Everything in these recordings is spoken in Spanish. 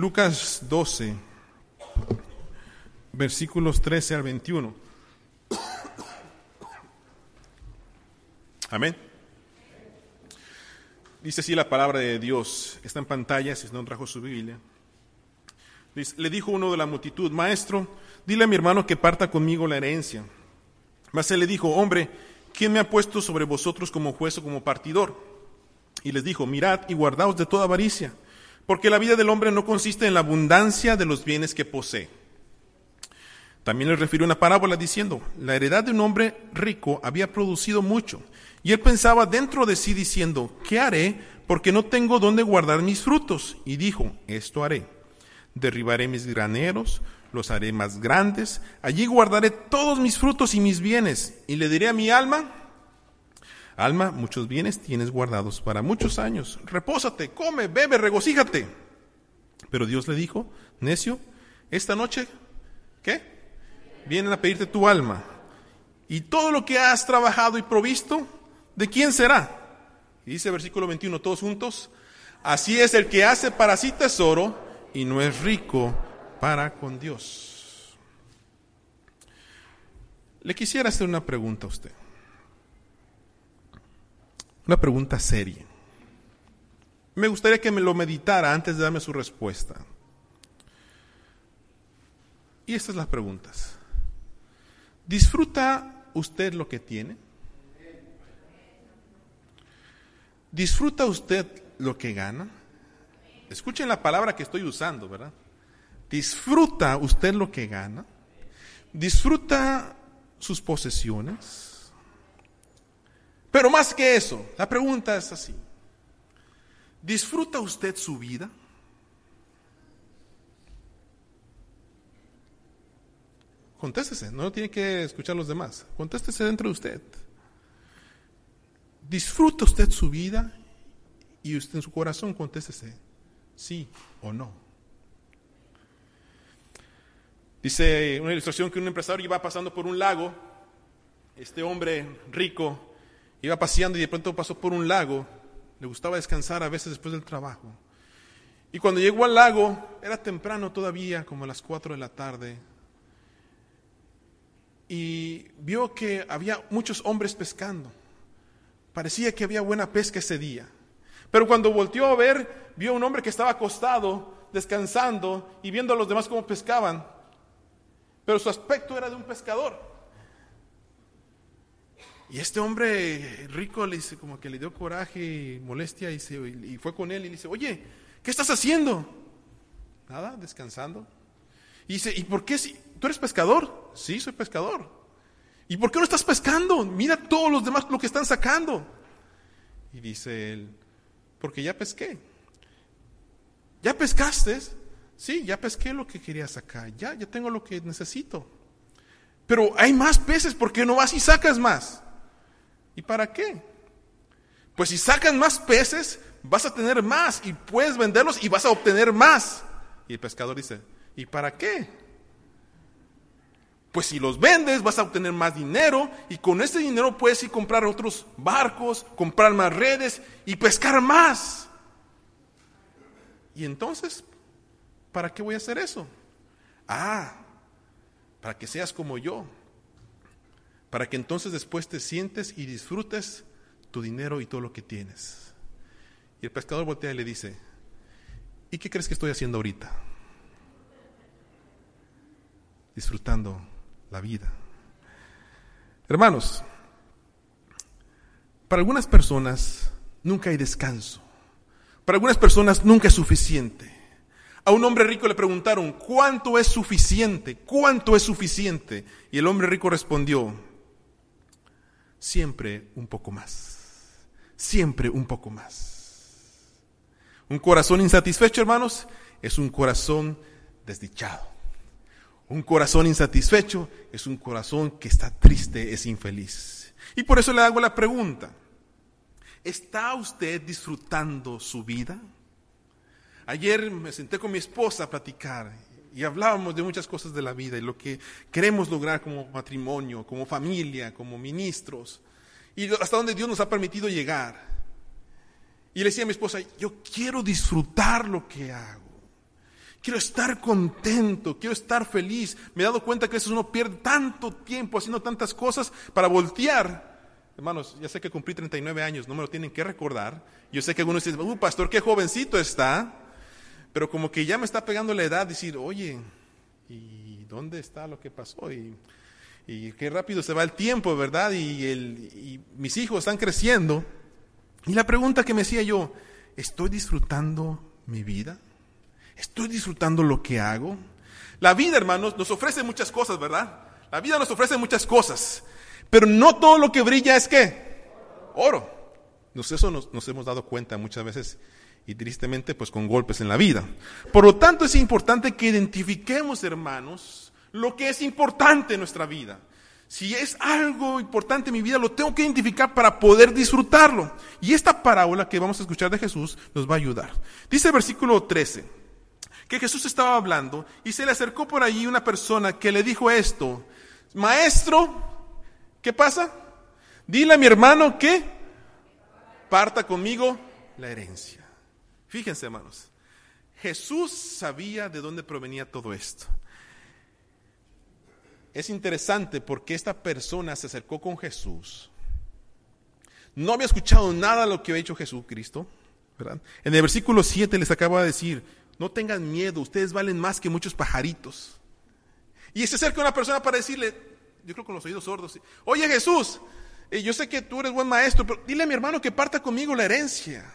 Lucas 12, versículos 13 al 21. Amén. Dice así la palabra de Dios. Está en pantalla, si no trajo su Biblia. le dijo uno de la multitud, Maestro, dile a mi hermano que parta conmigo la herencia. Mas él le dijo, Hombre, ¿quién me ha puesto sobre vosotros como juez o como partidor? Y les dijo, Mirad y guardaos de toda avaricia, porque la vida del hombre no consiste en la abundancia de los bienes que posee. También le refirió una parábola diciendo, la heredad de un hombre rico había producido mucho y él pensaba dentro de sí diciendo, ¿qué haré? Porque no tengo dónde guardar mis frutos. Y dijo, esto haré. Derribaré mis graneros, los haré más grandes, allí guardaré todos mis frutos y mis bienes. Y le diré a mi alma, alma, muchos bienes tienes guardados para muchos años. Repósate, come, bebe, regocíjate. Pero Dios le dijo, necio, esta noche, ¿qué? Vienen a pedirte tu alma. Y todo lo que has trabajado y provisto, ¿de quién será? Y dice versículo 21, todos juntos, así es el que hace para sí tesoro y no es rico para con Dios. Le quisiera hacer una pregunta a usted. Una pregunta seria. Me gustaría que me lo meditara antes de darme su respuesta. Y estas las preguntas. ¿Disfruta usted lo que tiene? ¿Disfruta usted lo que gana? Escuchen la palabra que estoy usando, ¿verdad? ¿Disfruta usted lo que gana? ¿Disfruta sus posesiones? Pero más que eso, la pregunta es así. ¿Disfruta usted su vida? Contéstese, no tiene que escuchar a los demás. Contéstese dentro de usted. ¿Disfruta usted su vida? Y usted en su corazón contéstese, sí o no. Dice una ilustración que un empresario iba pasando por un lago, este hombre rico iba paseando y de pronto pasó por un lago, le gustaba descansar a veces después del trabajo. Y cuando llegó al lago, era temprano todavía, como a las 4 de la tarde, y vio que había muchos hombres pescando. Parecía que había buena pesca ese día. Pero cuando volteó a ver, vio a un hombre que estaba acostado, descansando y viendo a los demás cómo pescaban. Pero su aspecto era de un pescador. Y este hombre rico le dice, como que le dio coraje y molestia y, y fue con él y le dice, oye, ¿qué estás haciendo? Nada, descansando. Y dice, ¿y por qué si tú eres pescador? Sí, soy pescador. ¿Y por qué no estás pescando? Mira todos los demás lo que están sacando. Y dice él, porque ya pesqué. ¿Ya pescaste? Sí, ya pesqué lo que quería sacar. Ya, ya tengo lo que necesito. Pero hay más peces, ¿por qué no vas y sacas más? ¿Y para qué? Pues si sacas más peces, vas a tener más y puedes venderlos y vas a obtener más. Y el pescador dice, ¿y para qué? Pues si los vendes vas a obtener más dinero y con ese dinero puedes ir comprar otros barcos, comprar más redes y pescar más. Y entonces, ¿para qué voy a hacer eso? Ah, para que seas como yo. Para que entonces después te sientes y disfrutes tu dinero y todo lo que tienes. Y el pescador voltea y le dice, ¿y qué crees que estoy haciendo ahorita? Disfrutando la vida. Hermanos, para algunas personas nunca hay descanso. Para algunas personas nunca es suficiente. A un hombre rico le preguntaron, ¿cuánto es suficiente? ¿Cuánto es suficiente? Y el hombre rico respondió, siempre un poco más. Siempre un poco más. Un corazón insatisfecho, hermanos, es un corazón desdichado. Un corazón insatisfecho es un corazón que está triste, es infeliz. Y por eso le hago la pregunta, ¿está usted disfrutando su vida? Ayer me senté con mi esposa a platicar y hablábamos de muchas cosas de la vida y lo que queremos lograr como matrimonio, como familia, como ministros y hasta donde Dios nos ha permitido llegar. Y le decía a mi esposa, yo quiero disfrutar lo que hago. Quiero estar contento, quiero estar feliz. Me he dado cuenta que a veces uno pierde tanto tiempo haciendo tantas cosas para voltear. Hermanos, ya sé que cumplí 39 años, no me lo tienen que recordar. Yo sé que algunos dicen, uh, pastor, qué jovencito está. Pero como que ya me está pegando la edad, decir, oye, ¿y dónde está lo que pasó? Y, y qué rápido se va el tiempo, ¿verdad? Y, el, y mis hijos están creciendo. Y la pregunta que me hacía yo, ¿estoy disfrutando mi vida? ¿Estoy disfrutando lo que hago? La vida, hermanos, nos ofrece muchas cosas, ¿verdad? La vida nos ofrece muchas cosas, pero no todo lo que brilla es qué? Oro. Nos, eso nos, nos hemos dado cuenta muchas veces y tristemente pues con golpes en la vida. Por lo tanto es importante que identifiquemos, hermanos, lo que es importante en nuestra vida. Si es algo importante en mi vida, lo tengo que identificar para poder disfrutarlo. Y esta parábola que vamos a escuchar de Jesús nos va a ayudar. Dice el versículo 13, que Jesús estaba hablando y se le acercó por allí una persona que le dijo esto, maestro, ¿qué pasa? Dile a mi hermano que parta conmigo la herencia. Fíjense, hermanos, Jesús sabía de dónde provenía todo esto es interesante porque esta persona se acercó con Jesús. No había escuchado nada de lo que había hecho Jesucristo. ¿verdad? En el versículo 7 les acaba de decir, no tengan miedo, ustedes valen más que muchos pajaritos. Y se acerca una persona para decirle, yo creo con los oídos sordos, oye Jesús, eh, yo sé que tú eres buen maestro, pero dile a mi hermano que parta conmigo la herencia.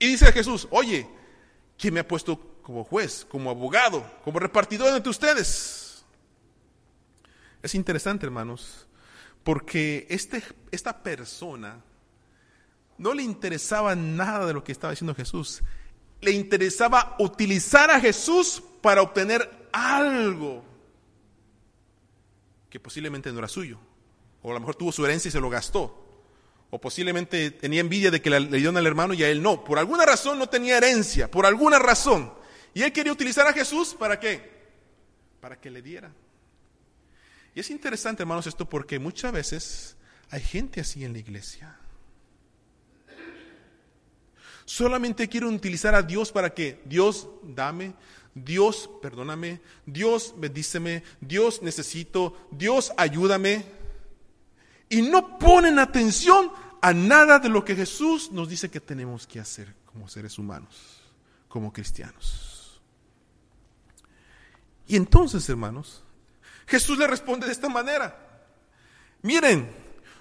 Y dice Jesús, oye, ¿quién me ha puesto como juez, como abogado, como repartidor entre ustedes? Es interesante, hermanos, porque este, esta persona no le interesaba nada de lo que estaba diciendo Jesús. Le interesaba utilizar a Jesús para obtener algo que posiblemente no era suyo. O a lo mejor tuvo su herencia y se lo gastó. O posiblemente tenía envidia de que le dieron al hermano y a él no. Por alguna razón no tenía herencia, por alguna razón. Y él quería utilizar a Jesús para qué? Para que le diera. Y es interesante, hermanos, esto porque muchas veces hay gente así en la iglesia. Solamente quieren utilizar a Dios para que Dios dame, Dios perdóname, Dios bendíceme, Dios necesito, Dios ayúdame. Y no ponen atención a nada de lo que Jesús nos dice que tenemos que hacer como seres humanos, como cristianos. Y entonces, hermanos, Jesús le responde de esta manera. Miren,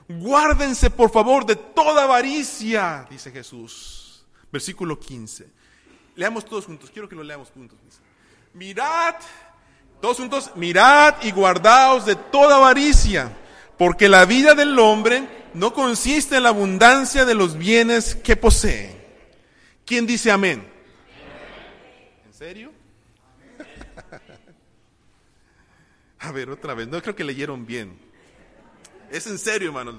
guárdense por favor de toda avaricia, dice Jesús. Versículo 15. Leamos todos juntos, quiero que lo leamos juntos. Mirad, todos juntos, mirad y guardaos de toda avaricia, porque la vida del hombre no consiste en la abundancia de los bienes que posee. ¿Quién dice amén? ¿En serio? A ver, otra vez, no creo que leyeron bien. Es en serio, hermanos.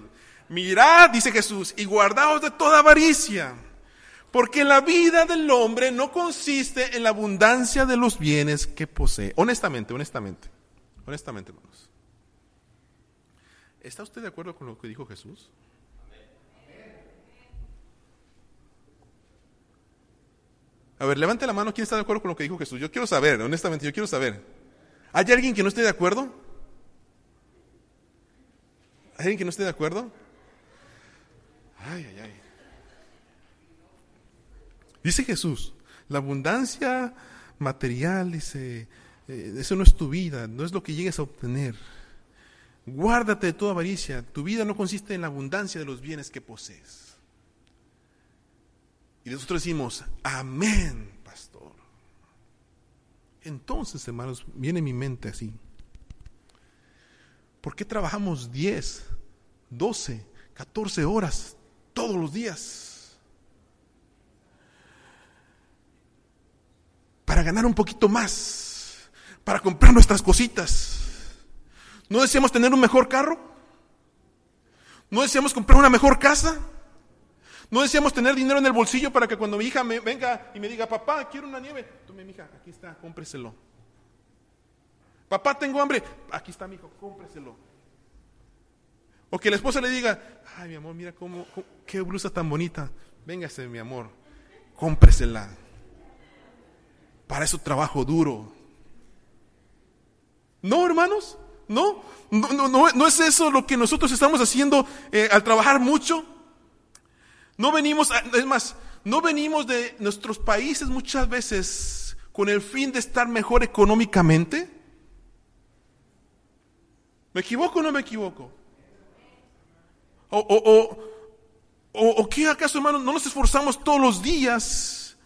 Mirad, dice Jesús, y guardaos de toda avaricia, porque la vida del hombre no consiste en la abundancia de los bienes que posee. Honestamente, honestamente, honestamente, hermanos. ¿Está usted de acuerdo con lo que dijo Jesús? A ver, levante la mano, ¿quién está de acuerdo con lo que dijo Jesús? Yo quiero saber, honestamente, yo quiero saber. ¿Hay alguien que no esté de acuerdo? ¿Hay alguien que no esté de acuerdo? Ay, ay, ay. Dice Jesús, la abundancia material, dice, eh, eso no es tu vida, no es lo que llegues a obtener. Guárdate de toda avaricia, tu vida no consiste en la abundancia de los bienes que posees. Y nosotros decimos, amén. Entonces, hermanos, viene mi mente así. ¿Por qué trabajamos 10, 12, 14 horas todos los días? Para ganar un poquito más, para comprar nuestras cositas. ¿No deseamos tener un mejor carro? ¿No deseamos comprar una mejor casa? No deseamos tener dinero en el bolsillo para que cuando mi hija me venga y me diga, papá, quiero una nieve. Tome, mi hija, aquí está, cómpreselo. Papá, tengo hambre. Aquí está, mi hijo, cómpreselo. O que la esposa le diga, ay, mi amor, mira cómo, qué blusa tan bonita. Véngase, mi amor, cómpresela. para eso trabajo duro. No, hermanos, no, no, no, no, es eso lo que nosotros estamos haciendo eh, al trabajar mucho. No venimos, es más, no venimos de nuestros países muchas veces con el fin de estar mejor económicamente. ¿Me equivoco o no me equivoco? ¿O, o, o, qué acaso, hermanos, no nos esforzamos todos los días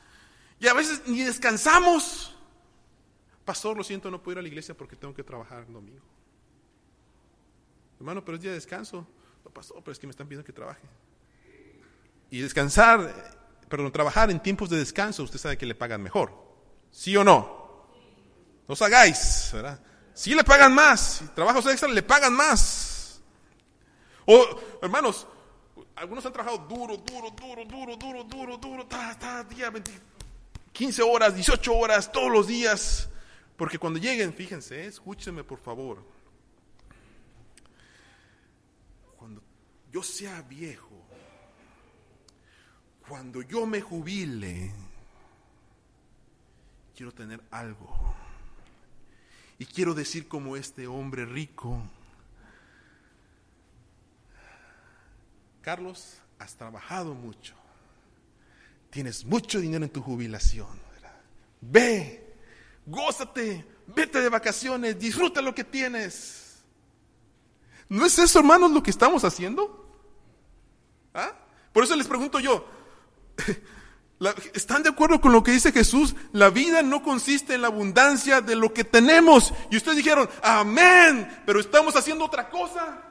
y a veces ni descansamos? Pastor, lo siento, no puedo ir a la iglesia porque tengo que trabajar el domingo. Hermano, pero es día de descanso. No, pastor, pero es que me están pidiendo que trabaje. Y descansar, perdón, trabajar en tiempos de descanso, usted sabe que le pagan mejor. ¿Sí o no? No os hagáis, ¿verdad? Sí le pagan más. Trabajos extra le pagan más. O, hermanos, algunos han trabajado duro, duro, duro, duro, duro, duro, duro, ta, ta, día 15 horas, 18 horas, todos los días. Porque cuando lleguen, fíjense, escúchenme por favor. Cuando yo sea viejo, cuando yo me jubile, quiero tener algo. Y quiero decir como este hombre rico, Carlos, has trabajado mucho, tienes mucho dinero en tu jubilación. Ve, gózate, vete de vacaciones, disfruta lo que tienes. ¿No es eso, hermanos, lo que estamos haciendo? Por eso les pregunto yo, ¿están de acuerdo con lo que dice Jesús? La vida no consiste en la abundancia de lo que tenemos. Y ustedes dijeron, amén, pero estamos haciendo otra cosa.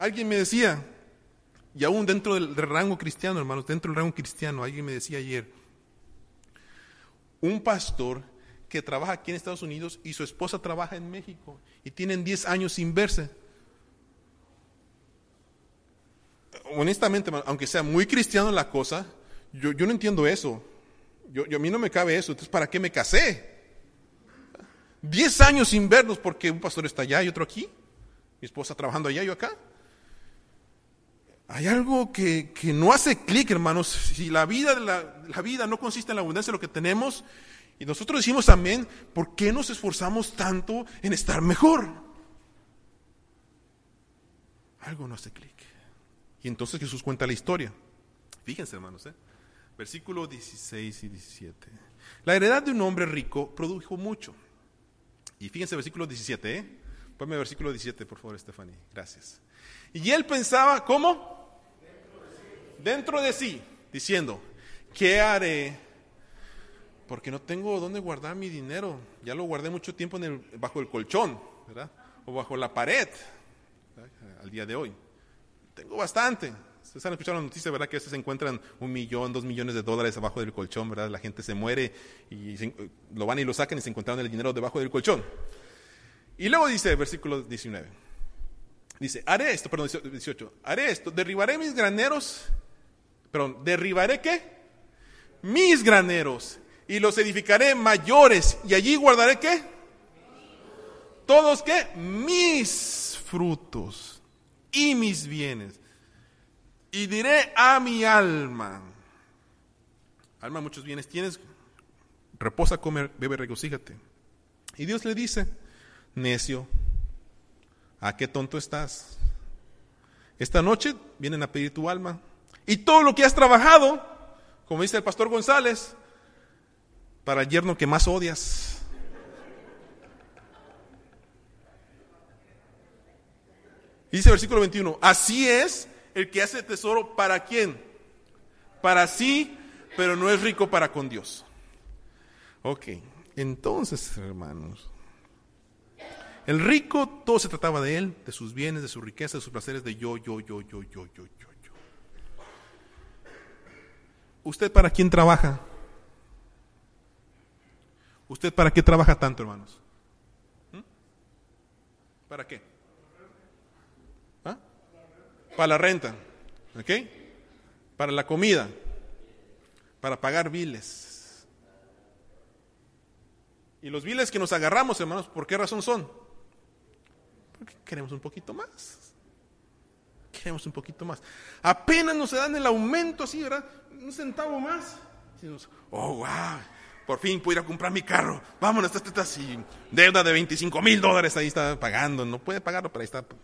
Alguien me decía, y aún dentro del, rango cristiano, hermanos, dentro del rango cristiano, alguien me decía ayer, un pastor que trabaja aquí en Estados Unidos y su esposa trabaja en México y tienen 10 años sin verse. Honestamente, aunque sea muy cristiano la cosa, yo, no entiendo eso. Yo, a mí no me cabe eso. Entonces, ¿para qué me casé? 10 años sin vernos porque un pastor está allá y otro aquí. Mi esposa trabajando allá y yo acá. Hay algo que, no hace clic, hermanos. Si la vida, la vida no consiste en la abundancia de lo que tenemos, y nosotros decimos amén, ¿por qué nos esforzamos tanto en estar mejor? Algo no hace clic. Y entonces Jesús cuenta la historia. Fíjense, hermanos, ¿eh? versículo 16 y 17. La heredad de un hombre rico produjo mucho. Y fíjense, versículo 17, ¿eh? Ponme versículo 17, por favor, Stephanie. Gracias. Y él pensaba, ¿cómo? dentro de sí, diciendo, ¿qué haré? Porque no tengo dónde guardar mi dinero. Ya lo guardé mucho tiempo en el, bajo el colchón, ¿verdad? O bajo la pared, al día de hoy. Tengo bastante. Ustedes han escuchado la noticia, ¿verdad? Que a veces se encuentran un millón, dos millones de dólares abajo del colchón, ¿verdad? La gente se muere y lo van y lo sacan y se encontraron el dinero debajo del colchón. Y luego dice, versículo 19, dice, haré esto, perdón, 18, haré esto, derribaré mis graneros pero derribaré qué? Mis graneros y los edificaré mayores y allí guardaré qué? Todos qué? Mis frutos y mis bienes. Y diré a mi alma, alma muchos bienes tienes, reposa, come, bebe, regocíjate. Y Dios le dice, necio, ¿a qué tonto estás? Esta noche vienen a pedir tu alma y todo lo que has trabajado, como dice el pastor González, para el yerno que más odias. Dice el versículo 21, así es el que hace tesoro para quién? Para sí, pero no es rico para con Dios. Ok, entonces, hermanos, el rico todo se trataba de él, de sus bienes, de su riqueza, de sus placeres, de yo, yo, yo, yo, yo, yo, yo. ¿Usted para quién trabaja? ¿Usted para qué trabaja tanto, hermanos? ¿Mm? ¿Para qué? Para la renta, ¿ok? Para la comida, para pagar biles. Y los biles que nos agarramos, hermanos, ¿por qué razón son? Porque queremos un poquito más. queremos un poquito más. Apenas nos dan el aumento así, ¿verdad? Un centavo más. oh, wow, por fin puedo ir a comprar mi carro. Vámonos, está, está así. Deuda de 25 mil dólares ahí está pagando. No puede pagarlo, pero ahí está. Pues.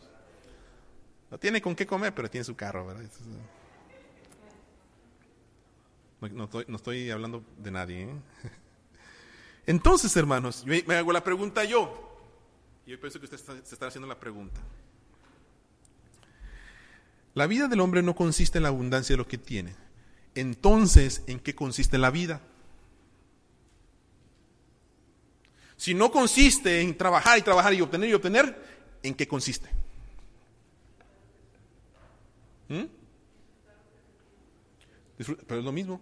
No tiene con qué comer, pero tiene su carro, ¿verdad? No, estoy, hablando de nadie. ¿eh? Entonces, hermanos, me hago la pregunta yo. Yo pienso que usted se está haciendo la pregunta. La vida del hombre no consiste en la abundancia de lo que tiene. Entonces, ¿en qué consiste la vida? Si no consiste en trabajar y trabajar y obtener y obtener, ¿en qué consiste? ¿Mm? Pero es lo mismo.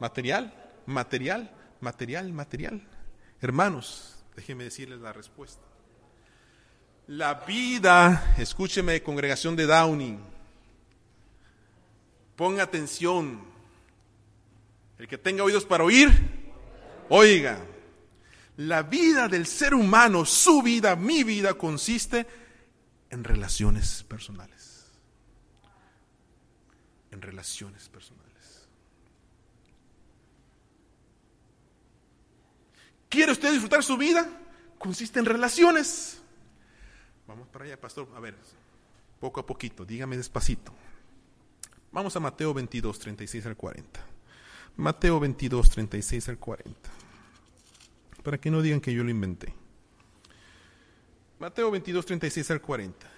Material, material, material, material. Hermanos, déjenme decirles la respuesta. La vida, escúcheme, congregación de Downing, ponga atención. El que tenga oídos para oír, oiga. La vida del ser humano, su vida, mi vida, consiste en relaciones personales. En relaciones personales. ¿Quiere usted disfrutar su vida? Consiste en relaciones. Vamos para allá, pastor. A ver, poco a poquito, dígame despacito. Vamos a Mateo 22, 36 al 40. Mateo 22, 36 al 40 para que no digan que yo lo inventé. Mateo 22, 36 al 40.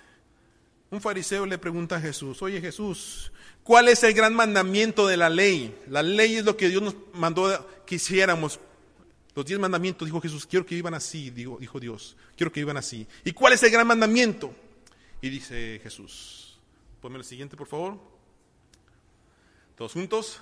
Un fariseo le pregunta a Jesús, oye Jesús, ¿cuál es el gran mandamiento de la ley? La ley es lo que Dios nos mandó que hiciéramos. Los diez mandamientos, dijo Jesús, quiero que vivan así, dijo, dijo Dios, quiero que vivan así. ¿Y cuál es el gran mandamiento? Y dice Jesús, ponme el siguiente, por favor. Todos juntos.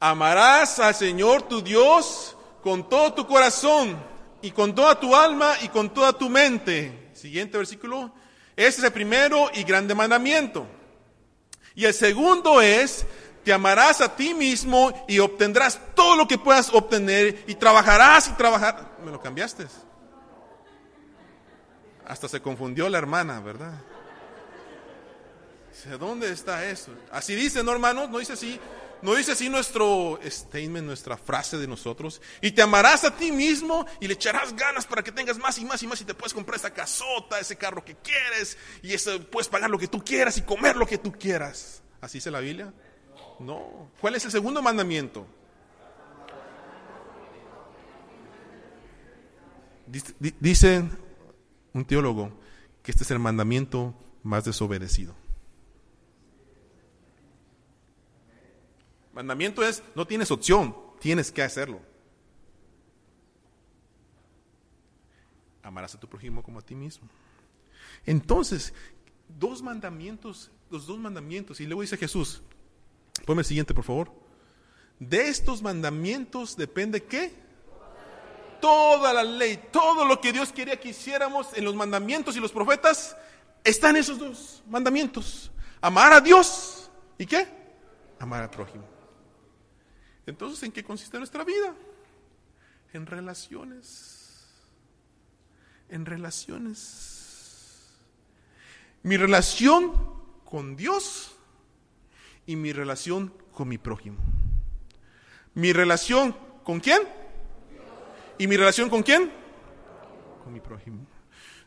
Amarás al Señor tu Dios con todo tu corazón y con toda tu alma y con toda tu mente. Siguiente versículo. Ese es el primero y grande mandamiento. Y el segundo es, te amarás a ti mismo y obtendrás todo lo que puedas obtener y trabajarás y trabajarás. ¿Me lo cambiaste? Hasta se confundió la hermana, ¿verdad? ¿Dónde está eso? Así dice, ¿no, hermanos? No dice así. ¿No dice así nuestro statement, nuestra frase de nosotros? Y te amarás a ti mismo y le echarás ganas para que tengas más y más y más y te puedes comprar esa casota, ese carro que quieres y eso, puedes pagar lo que tú quieras y comer lo que tú quieras. ¿Así dice la Biblia? No. ¿Cuál es el segundo mandamiento? Dice un teólogo que este es el mandamiento más desobedecido. Mandamiento es, no tienes opción, tienes que hacerlo. Amarás a tu prójimo como a ti mismo. Entonces, dos mandamientos, los dos mandamientos, y luego dice Jesús, ponme el siguiente por favor. De estos mandamientos depende qué? Toda la ley, todo lo que Dios quería que hiciéramos en los mandamientos y los profetas, están esos dos mandamientos. Amar a Dios y qué? Amar al prójimo. Entonces, ¿en qué consiste nuestra vida? En relaciones. En relaciones. Mi relación con Dios y mi relación con mi prójimo. Mi relación con quién? ¿Y mi relación con quién? Con mi prójimo.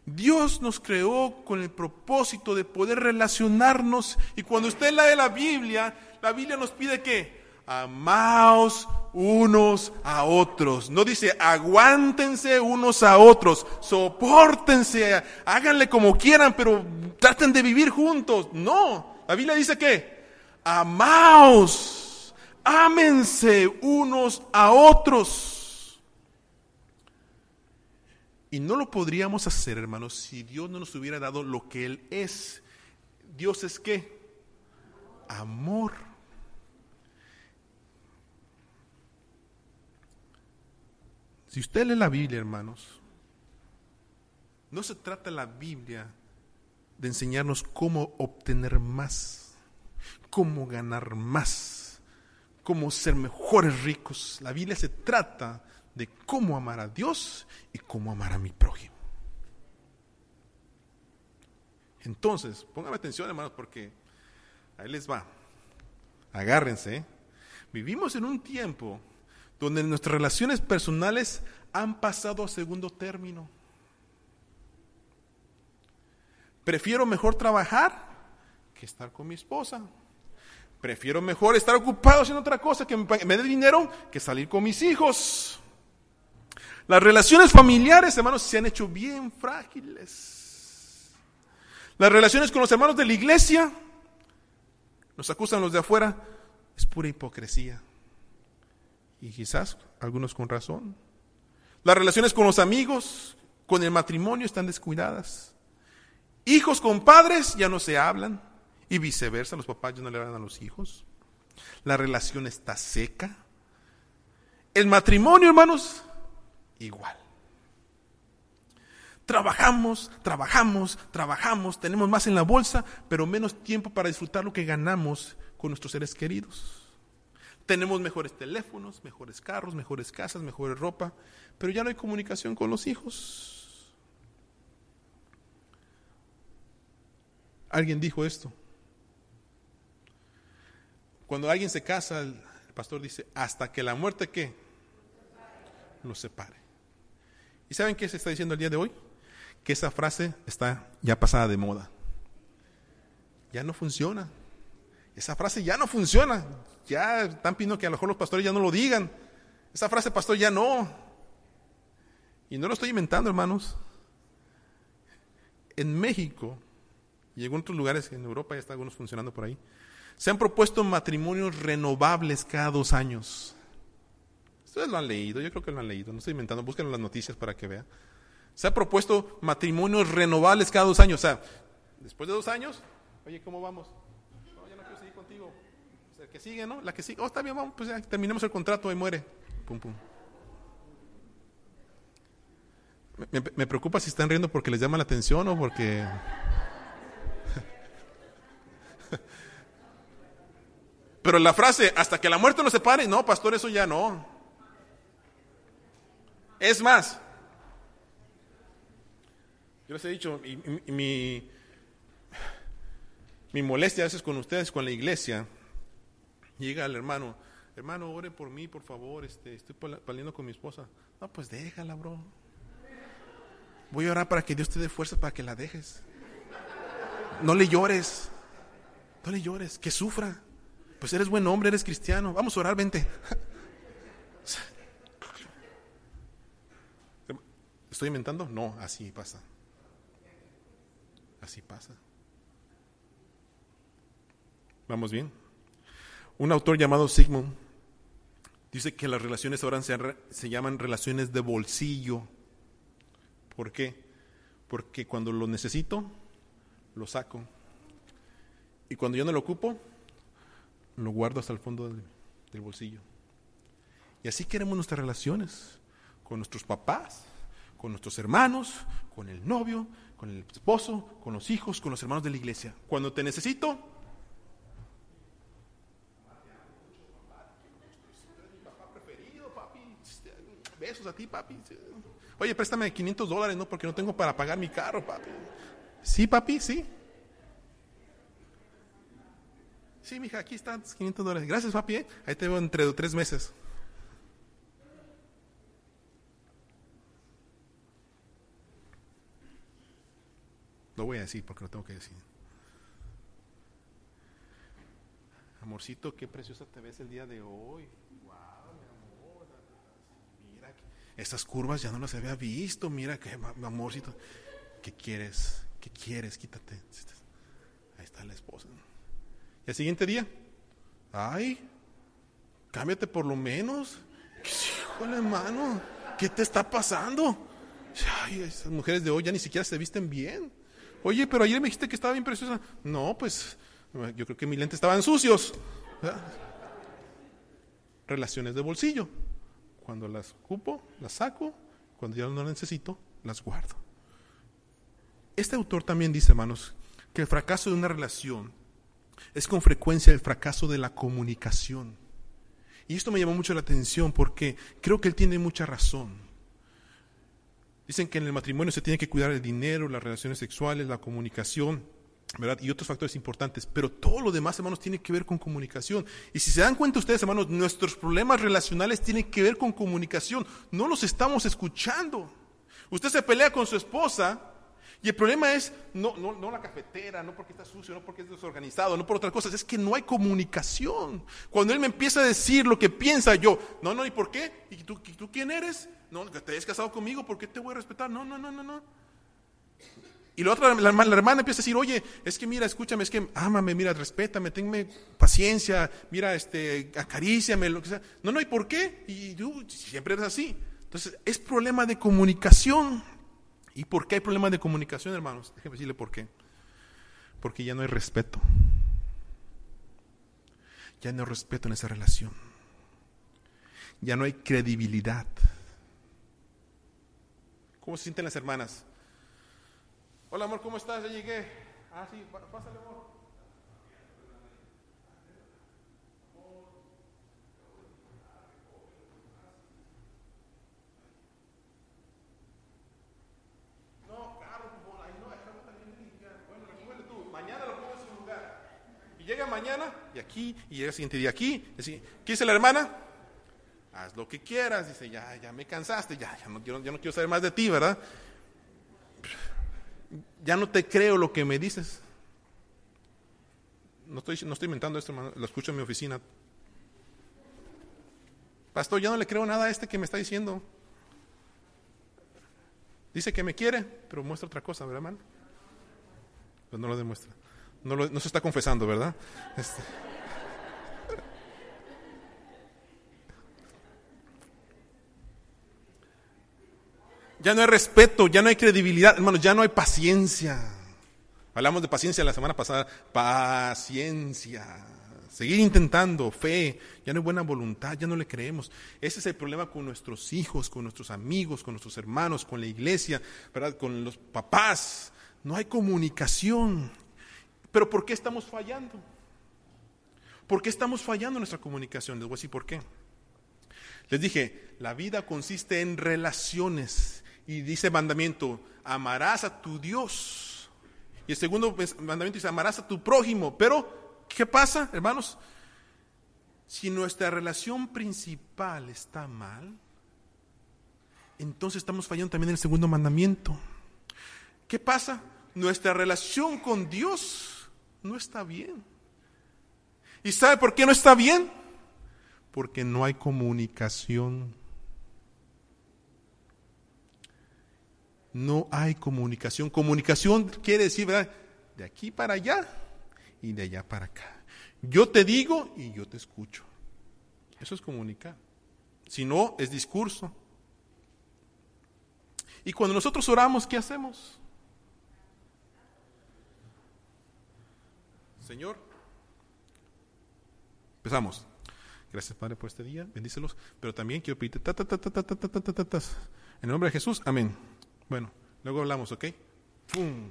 Dios nos creó con el propósito de poder relacionarnos y cuando usted lee la Biblia, la Biblia nos pide que amaos unos a otros. No dice aguántense unos a otros, soportense, háganle como quieran, pero traten de vivir juntos. No, la Biblia dice que amaos, ámense unos a otros. Y no lo podríamos hacer, hermanos, si Dios no nos hubiera dado lo que Él es. Dios es qué? Amor. Si usted lee la Biblia, hermanos, no se trata la Biblia de enseñarnos cómo obtener más, cómo ganar más, cómo ser mejores ricos. La Biblia se trata de cómo amar a Dios y cómo amar a mi prójimo. Entonces, pónganme atención, hermanos, porque ahí les va. Agárrense. ¿eh? Vivimos en un tiempo donde nuestras relaciones personales han pasado a segundo término. Prefiero mejor trabajar que estar con mi esposa. Prefiero mejor estar ocupado haciendo otra cosa que me dé dinero que salir con mis hijos. Las relaciones familiares, hermanos, se han hecho bien frágiles. Las relaciones con los hermanos de la iglesia, nos acusan los de afuera, es pura hipocresía. Y quizás algunos con razón. Las relaciones con los amigos, con el matrimonio están descuidadas. Hijos con padres ya no se hablan y viceversa, los papás ya no le hablan a los hijos. La relación está seca. El matrimonio, hermanos, igual. Trabajamos, trabajamos, trabajamos, tenemos más en la bolsa, pero menos tiempo para disfrutar lo que ganamos con nuestros seres queridos. Tenemos mejores teléfonos, mejores carros, mejores casas, mejores ropa, pero ya no hay comunicación con los hijos. Alguien dijo esto. Cuando alguien se casa, el pastor dice, hasta que la muerte qué? Nos separe. ¿Y saben qué se está diciendo el día de hoy? Que esa frase está ya pasada de moda. Ya no funciona. Esa frase ya no funciona. Ya están pidiendo que a lo mejor los pastores ya no lo digan. Esa frase, pastor, ya no. Y no lo estoy inventando, hermanos. En México y en otros lugares, en Europa ya están algunos funcionando por ahí, se han propuesto matrimonios renovables cada dos años. Ustedes lo han leído, yo creo que lo han leído, no estoy inventando, busquen las noticias para que vean. Se ha propuesto matrimonios renovables cada dos años, o sea, después de dos años, oye, ¿cómo vamos? Que sigue, ¿no? La que sigue, oh, está bien, vamos, pues ya terminemos el contrato, ahí muere. Pum, pum. Me, me preocupa si están riendo porque les llama la atención o porque... Pero la frase, hasta que la muerte nos separe, no, pastor, eso ya no. Es más, yo les he dicho, mi, mi molestia a veces con ustedes, con la iglesia, llega el hermano, hermano, ore por mí, por favor, este, estoy peleando con mi esposa. No, pues déjala, bro. Voy a orar para que Dios te dé fuerza para que la dejes. No le llores, no le llores, que sufra. Pues eres buen hombre, eres cristiano. Vamos a orar, vente. ¿Estoy inventando? No, así pasa. Así pasa. ¿Vamos bien? Un autor llamado Sigmund dice que las relaciones ahora se, se, llaman relaciones de bolsillo. ¿Por qué? Porque cuando lo necesito, lo saco. Y cuando yo no lo ocupo, lo guardo hasta el fondo del, bolsillo. Y así queremos nuestras relaciones con nuestros papás, con nuestros hermanos, con el novio, con el esposo, con los hijos, con los hermanos de la iglesia. Cuando te necesito, besos a ti, papi. Oye, préstame 500 dólares, ¿no? Porque no tengo para pagar mi carro, papi. Sí, papi, sí. Sí, mija, aquí están 500 dólares. Gracias, papi. ¿eh? Ahí te veo entre tres meses. Lo voy a decir porque lo tengo que decir. Amorcito, qué preciosa te ves el día de hoy. Esas curvas ya no las había visto. Mira, qué amorcito. ¿Qué quieres? ¿Qué quieres? Quítate. Ahí está la esposa. Y el siguiente día, ay, cámbiate por lo menos. Híjole, hermano, ¿qué te está pasando? Ay, esas mujeres de hoy ya ni siquiera se visten bien. Oye, pero ayer me dijiste que estaba bien preciosa. No, pues yo creo que mis lentes estaban sucios. Relaciones de bolsillo. Cuando las ocupo, las saco. Cuando ya no las necesito, las guardo. Este autor también dice, hermanos, que el fracaso de una relación es con frecuencia el fracaso de la comunicación. Y esto me llamó mucho la atención porque creo que él tiene mucha razón. Dicen que en el matrimonio se tiene que cuidar el dinero, las relaciones sexuales, la comunicación. ¿Verdad? Y otros factores importantes. Pero todo lo demás, hermanos, tiene que ver con comunicación. Y si se dan cuenta ustedes, hermanos, nuestros problemas relacionales tienen que ver con comunicación. No los estamos escuchando. Usted se pelea con su esposa y el problema es no, no, no la cafetera, no porque está sucio, no porque es desorganizado, no por otras cosas, es que no hay comunicación. Cuando él me empieza a decir lo que piensa yo, no, no, ¿y por qué? ¿Y tú, quién eres? No, te hayas casado conmigo, ¿por qué te voy a respetar? No, no, no, no, no. Y la otra, la, hermana empieza a decir, oye, es que mira, escúchame, es que ámame, mira, respétame, tenme paciencia, mira, este, acaríciame, lo que sea. No, no, ¿y por qué? Y tú siempre eres así. Entonces, es problema de comunicación. ¿Y por qué hay problema de comunicación, hermanos? Déjenme decirle por qué. Porque ya no hay respeto. Ya no hay respeto en esa relación. Ya no hay credibilidad. ¿Cómo se sienten las hermanas? Hola, amor, ¿cómo estás? Ya llegué. Ah, sí, pásale, amor. llega mañana y aquí, y llega el siguiente día aquí. ¿Qué dice la hermana? Haz lo que quieras. Dice, ya, ya me cansaste, ya, ya no, yo, no quiero saber más de ti, ¿verdad? Ya no te creo lo que me dices. No estoy, no estoy inventando esto, hermano, lo escucho en mi oficina. Pastor, ya no le creo nada a este que me está diciendo. Dice que me quiere, pero muestra otra cosa, ¿verdad, hermano? Pues no lo demuestra. No, se está confesando, ¿verdad? Este. Ya no hay respeto, ya no hay credibilidad, hermanos, ya no hay paciencia. Hablamos de paciencia la semana pasada. Paciencia. Seguir intentando, fe, ya no hay buena voluntad, ya no le creemos. Ese es el problema con nuestros hijos, con nuestros amigos, con nuestros hermanos, con la iglesia, ¿verdad? con los papás. No hay comunicación. Pero ¿por qué estamos fallando? ¿Por qué estamos fallando nuestra comunicación? Les voy a decir por qué. Les dije, la vida consiste en relaciones. Y dice mandamiento, amarás a tu Dios. Y el segundo mandamiento dice, amarás a tu prójimo. Pero, ¿qué pasa, hermanos? Si nuestra relación principal está mal, entonces estamos fallando también en el segundo mandamiento. ¿Qué pasa? Nuestra relación con Dios no está bien. ¿Y sabe por qué no está bien? Porque no hay comunicación. No hay comunicación. Comunicación quiere decir, ¿verdad? De aquí para allá y de allá para acá. Yo te digo y yo te escucho. Eso es comunicar. Si no, es discurso. Y cuando nosotros oramos, ¿qué hacemos? Señor, empezamos. Gracias, Padre, por este día. Bendícelos. Pero también quiero pedirte, en el nombre de Jesús, amén. Bueno, luego hablamos, ¿ok? ¡Pum!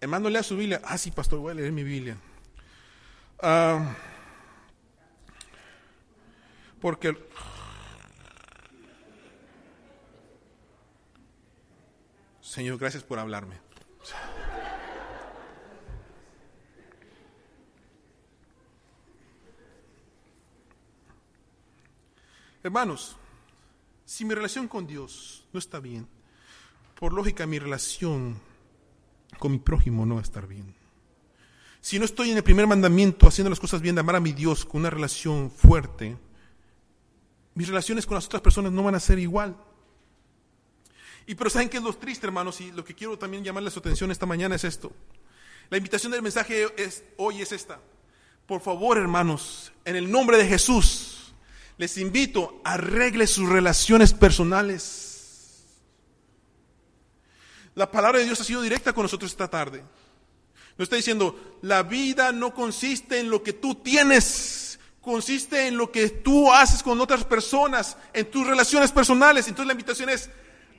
Hermano, lea su Biblia. Ah, sí, pastor, voy a leer mi Biblia. Ah, porque Señor, gracias por hablarme. Hermanos, si mi relación con Dios no está bien, por lógica mi relación con mi prójimo no va a estar bien. Si no estoy en el primer mandamiento haciendo las cosas bien, de amar a mi Dios con una relación fuerte, mis relaciones con las otras personas no van a ser igual. Y pero ¿saben qué es lo triste, hermanos? Y lo que quiero también llamarle su atención esta mañana es esto. La invitación del mensaje es, hoy es esta. Por favor, hermanos, en el nombre de Jesús, les invito, arregle sus relaciones personales. La palabra de Dios ha sido directa con nosotros esta tarde. Nos está diciendo, la vida no consiste en lo que tú tienes, consiste en lo que tú haces con otras personas, en tus relaciones personales. Entonces la invitación es,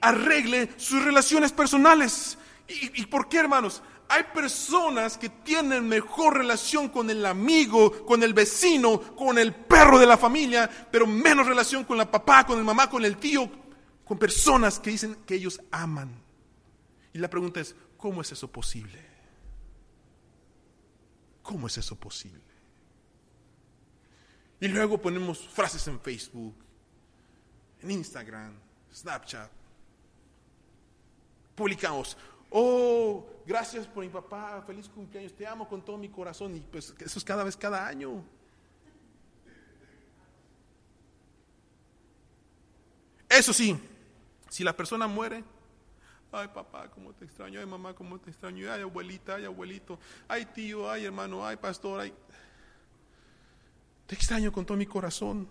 arregle sus relaciones personales. ¿Y, y por qué, hermanos? Hay personas que tienen mejor relación con el amigo, con el vecino, con el perro de la familia, pero menos relación con la papá, con el mamá, con el tío, con personas que dicen que ellos aman. Y la pregunta es, ¿cómo es eso posible? ¿Cómo es eso posible? Y luego ponemos frases en Facebook, en Instagram, Snapchat. Publicamos, oh, gracias por mi papá, feliz cumpleaños, te amo con todo mi corazón. Y pues eso es cada vez, cada año. Eso sí, si la persona muere, ay papá, cómo te extraño, ay mamá, cómo te extraño, ay abuelita, ay abuelito, ay tío, ay hermano, ay pastor, ay... Te extraño con todo mi corazón.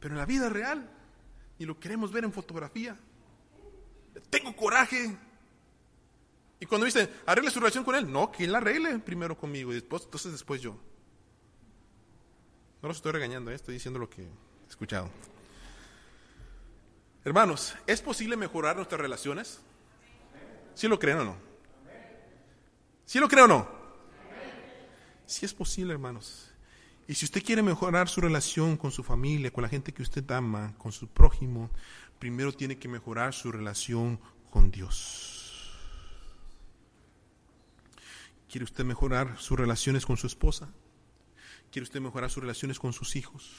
Pero en la vida real, y lo queremos ver en fotografía, tengo coraje. Y cuando dicen, arregle su relación con él, no, que él la arregle primero conmigo y después, entonces después yo. No los estoy regañando, ¿eh? estoy diciendo lo que he escuchado. Hermanos, ¿es posible mejorar nuestras relaciones? ¿Sí lo creen o no? ¿Sí lo creen o no? Sí es posible, hermanos. Y si usted quiere mejorar su relación con su familia, con la gente que usted ama, con su prójimo, primero tiene que mejorar su relación con Dios. ¿Quiere usted mejorar sus relaciones con su esposa? ¿Quiere usted mejorar sus relaciones con sus hijos?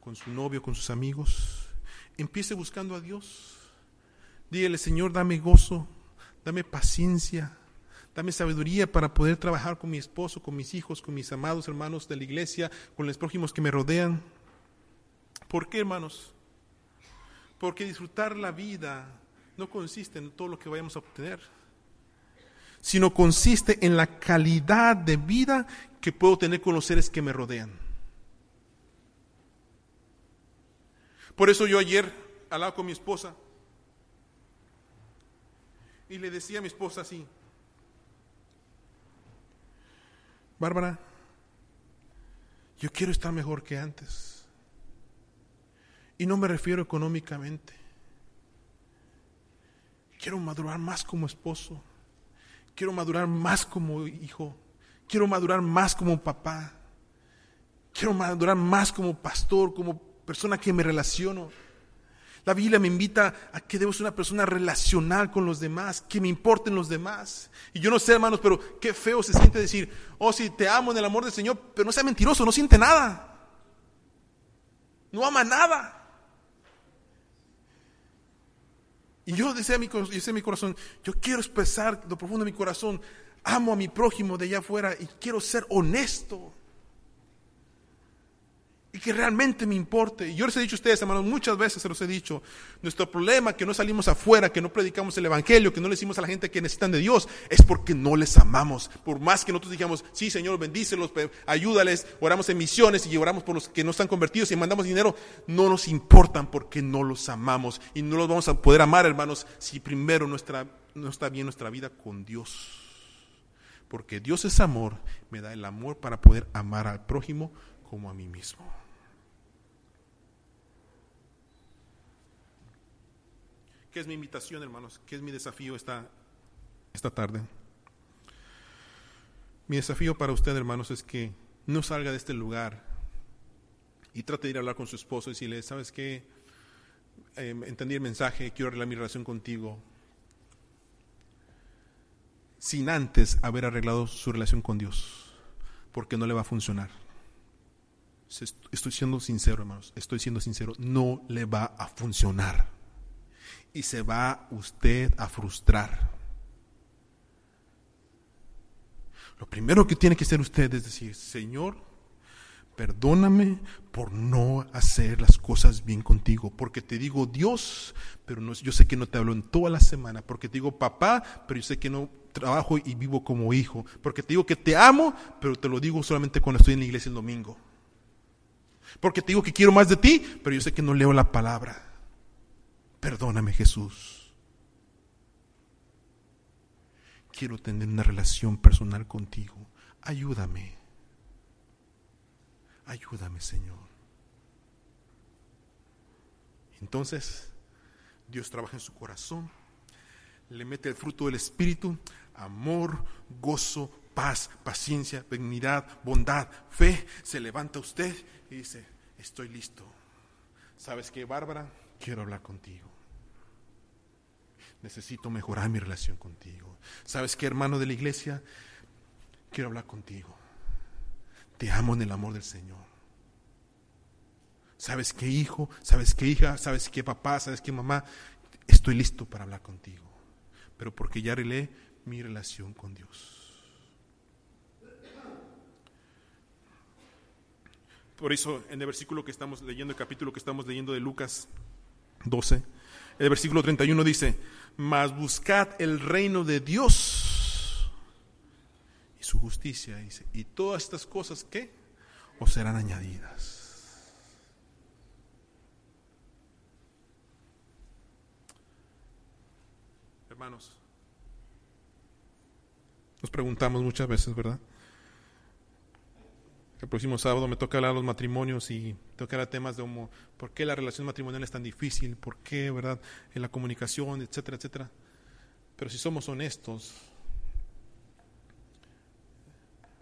¿Con su novio? ¿Con sus amigos? Empiece buscando a Dios. Dígale, Señor, dame gozo, dame paciencia, dame sabiduría para poder trabajar con mi esposo, con mis hijos, con mis amados hermanos de la iglesia, con los prójimos que me rodean. ¿Por qué, hermanos? Porque disfrutar la vida no consiste en todo lo que vayamos a obtener, sino consiste en la calidad de vida que puedo tener con los seres que me rodean. Por eso yo ayer hablaba con mi esposa y le decía a mi esposa así, Bárbara, yo quiero estar mejor que antes. Y no me refiero económicamente. Quiero madurar más como esposo. Quiero madurar más como hijo. Quiero madurar más como papá. Quiero madurar más como pastor, como persona que me relaciono. La Biblia me invita a que debo ser una persona relacional con los demás, que me importen los demás. Y yo no sé, hermanos, pero qué feo se siente decir, oh, sí, te amo en el amor del Señor, pero no sea mentiroso, no siente nada. No ama nada. Y yo decía mi, mi corazón, yo quiero expresar lo profundo de mi corazón, amo a mi prójimo de allá afuera y quiero ser honesto y que realmente me importe. Y yo les he dicho a ustedes, hermanos, muchas veces se los he dicho, nuestro problema que no salimos afuera, que no predicamos el Evangelio, que no le decimos a la gente que necesitan de Dios, es porque no les amamos. Por más que nosotros digamos, sí Señor, bendícelos, ayúdales, oramos en misiones y oramos por los que no están convertidos y mandamos dinero, no nos importan porque no los amamos. Y no los vamos a poder amar, hermanos, si primero no está bien nuestra vida con Dios. Porque Dios es amor, me da el amor para poder amar al prójimo como a mí mismo. ¿Qué es mi invitación, hermanos? ¿Qué es mi desafío esta, esta tarde? Mi desafío para usted, hermanos, es que no salga de este lugar y trate de ir a hablar con su esposo y decirle, ¿sabes qué? Em, entendí el mensaje, quiero arreglar mi relación contigo. Sin antes haber arreglado su relación con Dios, porque no le va a funcionar. Estoy siendo sincero, hermanos, estoy siendo sincero, no le va a funcionar y se va usted a frustrar. Lo primero que tiene que hacer usted es decir, Señor, perdóname por no hacer las cosas bien contigo, porque te digo Dios, pero no, yo sé que no te hablo en toda la semana, porque te digo papá, pero yo sé que no trabajo y vivo como hijo, porque te digo que te amo, pero te lo digo solamente cuando estoy en la iglesia el domingo, porque te digo que quiero más de ti, pero yo sé que no leo la palabra. Perdóname Jesús. Quiero tener una relación personal contigo. Ayúdame. Ayúdame, Señor. Entonces, Dios trabaja en su corazón, le mete el fruto del Espíritu, amor, gozo, paz, paciencia, benignidad, bondad, fe. Se levanta usted y dice, estoy listo. ¿Sabes qué, Bárbara? Quiero hablar contigo. Necesito mejorar mi relación contigo. ¿Sabes qué, hermano de la iglesia? Quiero hablar contigo. Te amo en el amor del Señor. ¿Sabes qué hijo? ¿Sabes qué hija? ¿Sabes qué papá? ¿Sabes qué mamá? Estoy listo para hablar contigo. Pero porque ya arreglé mi relación con Dios. Por eso en el versículo que estamos leyendo, el capítulo que estamos leyendo de Lucas 12, el versículo 31 dice, mas buscad el reino de Dios y su justicia, y todas estas cosas que os serán añadidas. Hermanos, nos preguntamos muchas veces, ¿verdad? El próximo sábado me toca hablar de los matrimonios y tocar temas de homo, por qué la relación matrimonial es tan difícil, por qué, ¿verdad? En la comunicación, etcétera, etcétera. Pero si somos honestos,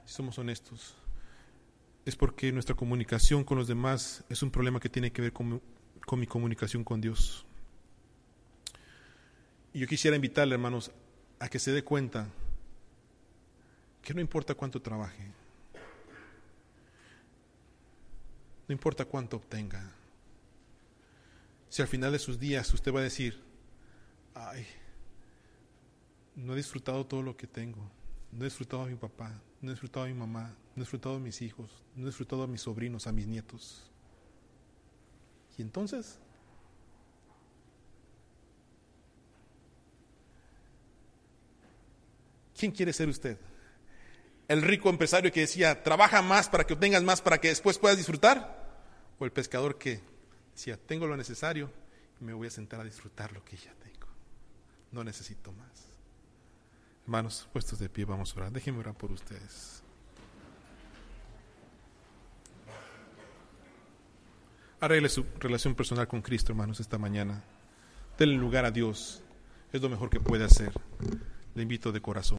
si somos honestos, es porque nuestra comunicación con los demás es un problema que tiene que ver con, con mi comunicación con Dios. Y yo quisiera invitarle, hermanos, a que se dé cuenta que no importa cuánto trabaje, No importa cuánto obtenga. Si al final de sus días usted va a decir, ay, no he disfrutado todo lo que tengo, no he disfrutado a mi papá, no he disfrutado a mi mamá, no he disfrutado a mis hijos, no he disfrutado a mis sobrinos, a mis nietos. Y entonces, ¿quién quiere ser usted? el rico empresario que decía, trabaja más para que obtengas más, para que después puedas disfrutar? ¿O el pescador que decía, tengo lo necesario y me voy a sentar a disfrutar lo que ya tengo? No necesito más. Hermanos, puestos de pie, vamos a orar. Déjenme orar por ustedes. Arregle su relación personal con Cristo, hermanos, esta mañana. Denle lugar a Dios. Es lo mejor que puede hacer. Le invito de corazón.